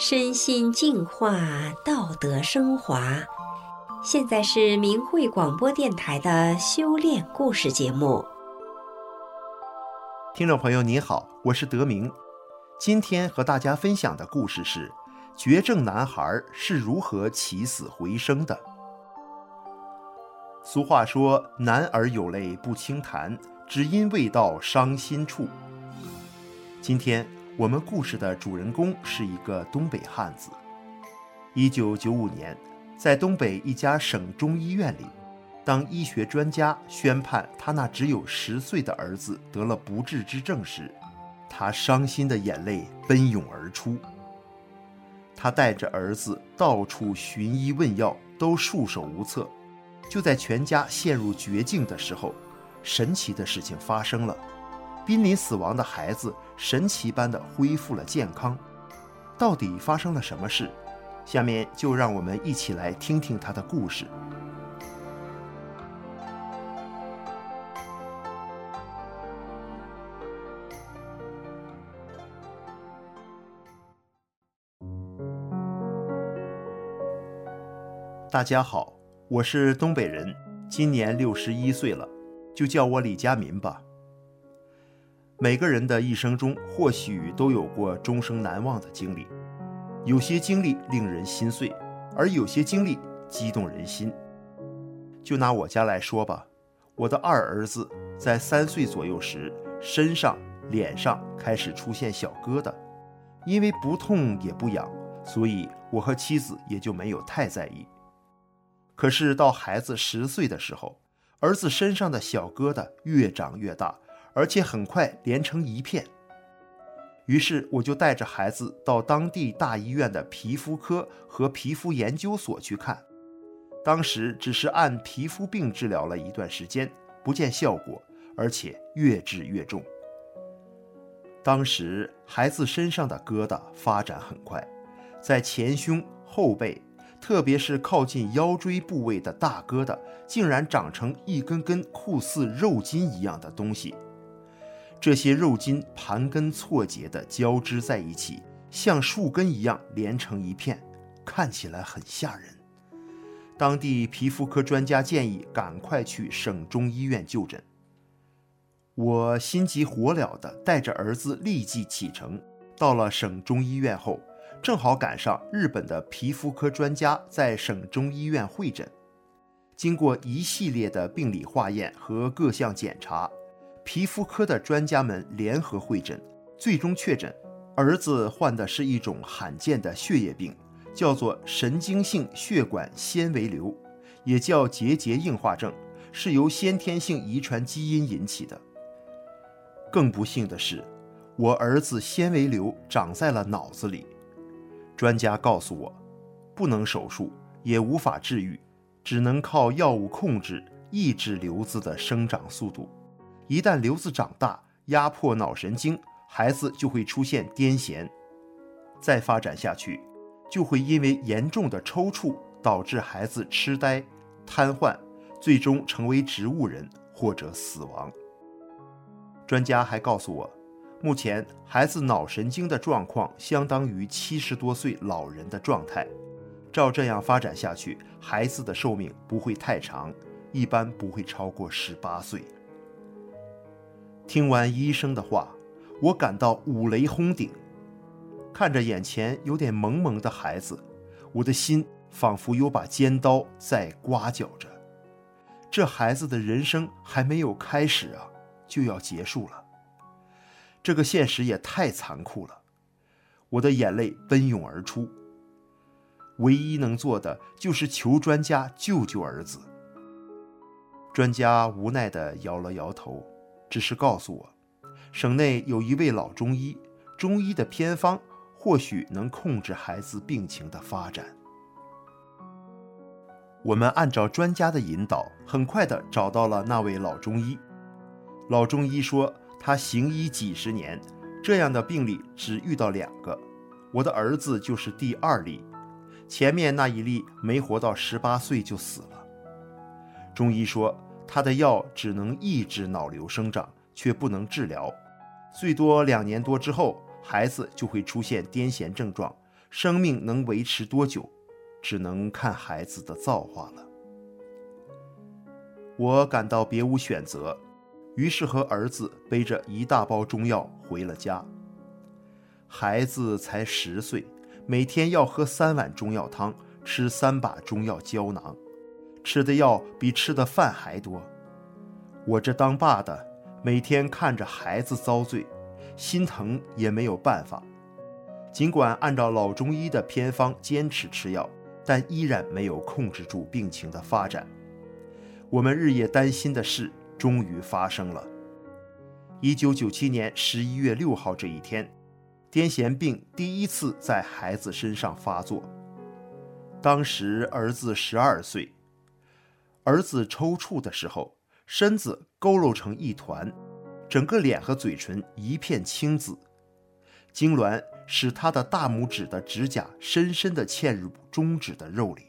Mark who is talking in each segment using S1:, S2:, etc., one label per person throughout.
S1: 身心净化，道德升华。现在是明慧广播电台的修炼故事节目。
S2: 听众朋友，你好，我是德明。今天和大家分享的故事是：绝症男孩是如何起死回生的。俗话说：“男儿有泪不轻弹，只因未到伤心处。”今天我们故事的主人公是一个东北汉子。一九九五年，在东北一家省中医院里，当医学专家宣判他那只有十岁的儿子得了不治之症时，他伤心的眼泪奔涌而出。他带着儿子到处寻医问药，都束手无策。就在全家陷入绝境的时候，神奇的事情发生了。濒临死亡的孩子神奇般的恢复了健康，到底发生了什么事？下面就让我们一起来听听他的故事。大家好，我是东北人，今年六十一岁了，就叫我李家民吧。每个人的一生中，或许都有过终生难忘的经历，有些经历令人心碎，而有些经历激动人心。就拿我家来说吧，我的二儿子在三岁左右时，身上、脸上开始出现小疙瘩，因为不痛也不痒，所以我和妻子也就没有太在意。可是到孩子十岁的时候，儿子身上的小疙瘩越长越大。而且很快连成一片，于是我就带着孩子到当地大医院的皮肤科和皮肤研究所去看。当时只是按皮肤病治疗了一段时间，不见效果，而且越治越重。当时孩子身上的疙瘩发展很快，在前胸、后背，特别是靠近腰椎部位的大疙瘩，竟然长成一根根酷似肉筋一样的东西。这些肉筋盘根错节地交织在一起，像树根一样连成一片，看起来很吓人。当地皮肤科专家建议赶快去省中医院就诊。我心急火燎地带着儿子立即启程，到了省中医院后，正好赶上日本的皮肤科专家在省中医院会诊。经过一系列的病理化验和各项检查。皮肤科的专家们联合会诊，最终确诊，儿子患的是一种罕见的血液病，叫做神经性血管纤维瘤，也叫结节硬化症，是由先天性遗传基因引起的。更不幸的是，我儿子纤维瘤长在了脑子里。专家告诉我，不能手术，也无法治愈，只能靠药物控制，抑制瘤子的生长速度。一旦瘤子长大，压迫脑神经，孩子就会出现癫痫。再发展下去，就会因为严重的抽搐导致孩子痴呆、瘫痪，最终成为植物人或者死亡。专家还告诉我，目前孩子脑神经的状况相当于七十多岁老人的状态。照这样发展下去，孩子的寿命不会太长，一般不会超过十八岁。听完医生的话，我感到五雷轰顶。看着眼前有点蒙蒙的孩子，我的心仿佛有把尖刀在刮绞着。这孩子的人生还没有开始啊，就要结束了。这个现实也太残酷了，我的眼泪奔涌而出。唯一能做的就是求专家救救儿子。专家无奈地摇了摇头。只是告诉我，省内有一位老中医，中医的偏方或许能控制孩子病情的发展。我们按照专家的引导，很快地找到了那位老中医。老中医说，他行医几十年，这样的病例只遇到两个，我的儿子就是第二例，前面那一例没活到十八岁就死了。中医说。他的药只能抑制脑瘤生长，却不能治疗。最多两年多之后，孩子就会出现癫痫症状，生命能维持多久，只能看孩子的造化了。我感到别无选择，于是和儿子背着一大包中药回了家。孩子才十岁，每天要喝三碗中药汤，吃三把中药胶囊，吃的药比吃的饭还多。我这当爸的，每天看着孩子遭罪，心疼也没有办法。尽管按照老中医的偏方坚持吃药，但依然没有控制住病情的发展。我们日夜担心的事终于发生了。一九九七年十一月六号这一天，癫痫病第一次在孩子身上发作。当时儿子十二岁，儿子抽搐的时候，身子佝偻成一团，整个脸和嘴唇一片青紫，痉挛使他的大拇指的指甲深深地嵌入中指的肉里。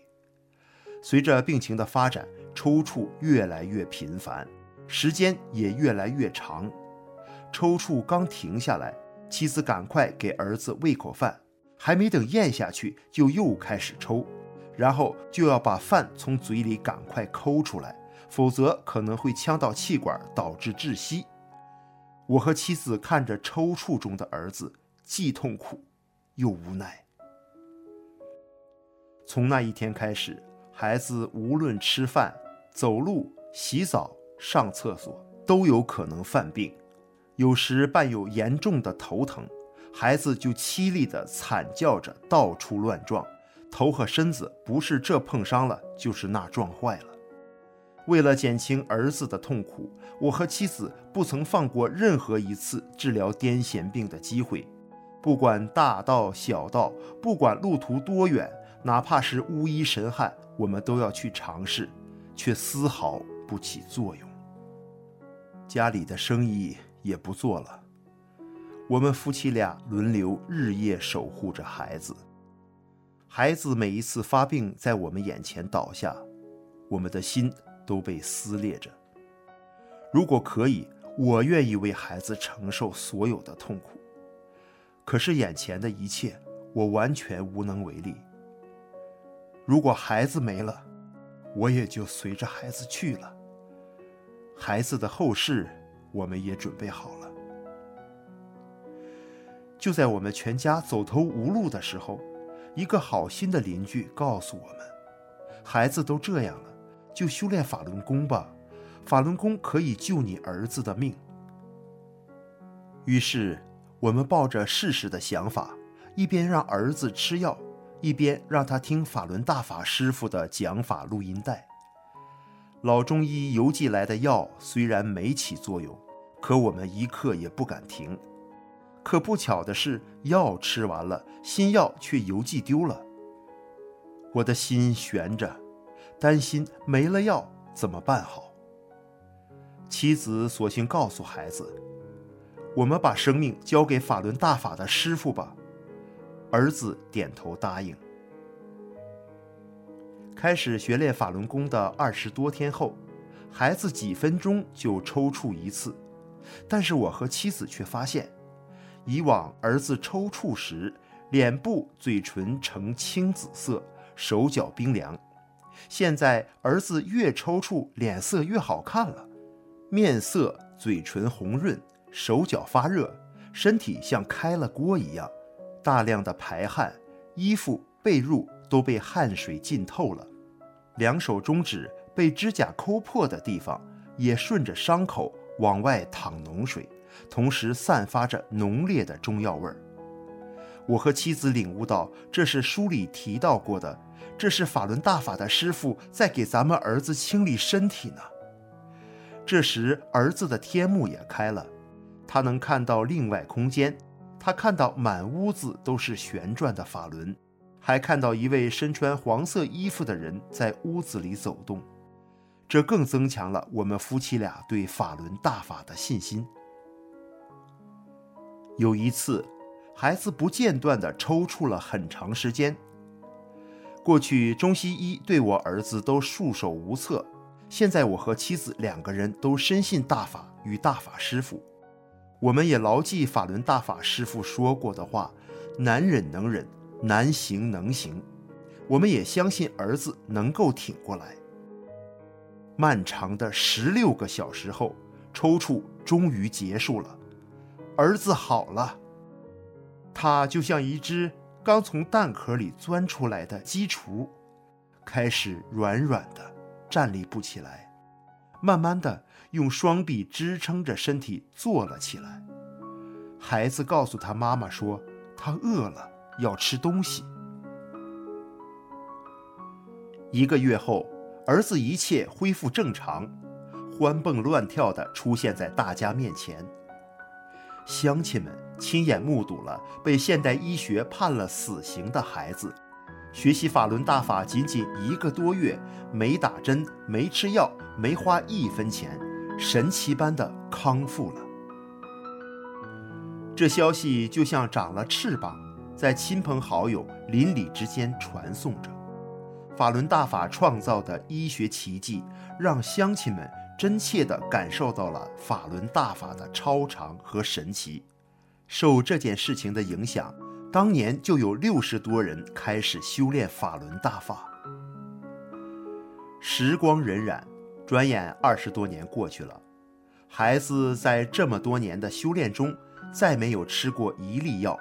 S2: 随着病情的发展，抽搐越来越频繁，时间也越来越长。抽搐刚停下来，妻子赶快给儿子喂口饭，还没等咽下去，就又开始抽，然后就要把饭从嘴里赶快抠出来。否则可能会呛到气管，导致窒息。我和妻子看着抽搐中的儿子，既痛苦又无奈。从那一天开始，孩子无论吃饭、走路、洗澡、上厕所，都有可能犯病。有时伴有严重的头疼，孩子就凄厉地惨叫着到处乱撞，头和身子不是这碰伤了，就是那撞坏了。为了减轻儿子的痛苦，我和妻子不曾放过任何一次治疗癫痫病的机会，不管大道小道，不管路途多远，哪怕是巫医神汉，我们都要去尝试，却丝毫不起作用。家里的生意也不做了，我们夫妻俩轮流日夜守护着孩子。孩子每一次发病在我们眼前倒下，我们的心。都被撕裂着。如果可以，我愿意为孩子承受所有的痛苦。可是眼前的一切，我完全无能为力。如果孩子没了，我也就随着孩子去了。孩子的后事，我们也准备好了。就在我们全家走投无路的时候，一个好心的邻居告诉我们：孩子都这样了。就修炼法轮功吧，法轮功可以救你儿子的命。于是，我们抱着试试的想法，一边让儿子吃药，一边让他听法轮大法师傅的讲法录音带。老中医邮寄来的药虽然没起作用，可我们一刻也不敢停。可不巧的是，药吃完了，新药却邮寄丢了。我的心悬着。担心没了药怎么办好？妻子索性告诉孩子：“我们把生命交给法轮大法的师傅吧。”儿子点头答应。开始学练法轮功的二十多天后，孩子几分钟就抽搐一次，但是我和妻子却发现，以往儿子抽搐时，脸部、嘴唇呈青紫色，手脚冰凉。现在儿子越抽搐，脸色越好看了，面色、嘴唇红润，手脚发热，身体像开了锅一样，大量的排汗，衣服、被褥都被汗水浸透了，两手中指被指甲抠破的地方也顺着伤口往外淌脓水，同时散发着浓烈的中药味儿。我和妻子领悟到，这是书里提到过的。这是法轮大法的师傅在给咱们儿子清理身体呢。这时，儿子的天目也开了，他能看到另外空间，他看到满屋子都是旋转的法轮，还看到一位身穿黄色衣服的人在屋子里走动。这更增强了我们夫妻俩对法轮大法的信心。有一次，孩子不间断地抽搐了很长时间。过去中西医对我儿子都束手无策，现在我和妻子两个人都深信大法与大法师父，我们也牢记法轮大法师父说过的话：难忍能忍，难行能行，我们也相信儿子能够挺过来。漫长的十六个小时后，抽搐终于结束了，儿子好了。他就像一只刚从蛋壳里钻出来的鸡雏，开始软软的站立不起来，慢慢的用双臂支撑着身体坐了起来。孩子告诉他妈妈说，他饿了，要吃东西。一个月后，儿子一切恢复正常，欢蹦乱跳的出现在大家面前。乡亲们亲眼目睹了被现代医学判了死刑的孩子，学习法轮大法仅仅一个多月，没打针、没吃药、没花一分钱，神奇般的康复了。这消息就像长了翅膀，在亲朋好友、邻里之间传颂着。法轮大法创造的医学奇迹，让乡亲们真切地感受到了法轮大法的超常和神奇。受这件事情的影响，当年就有六十多人开始修炼法轮大法。时光荏苒，转眼二十多年过去了，孩子在这么多年的修炼中，再没有吃过一粒药。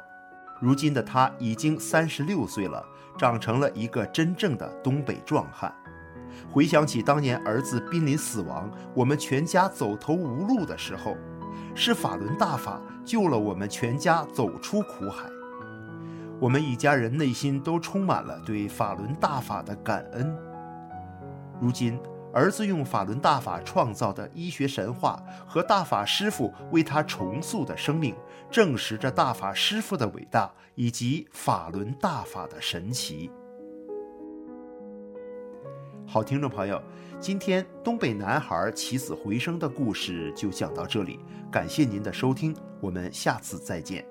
S2: 如今的他已经三十六岁了，长成了一个真正的东北壮汉。回想起当年儿子濒临死亡，我们全家走投无路的时候，是法轮大法救了我们全家走出苦海。我们一家人内心都充满了对法轮大法的感恩。如今，儿子用法轮大法创造的医学神话和大法师父为他重塑的生命，证实着大法师父的伟大以及法轮大法的神奇。好，听众朋友，今天东北男孩起死回生的故事就讲到这里，感谢您的收听，我们下次再见。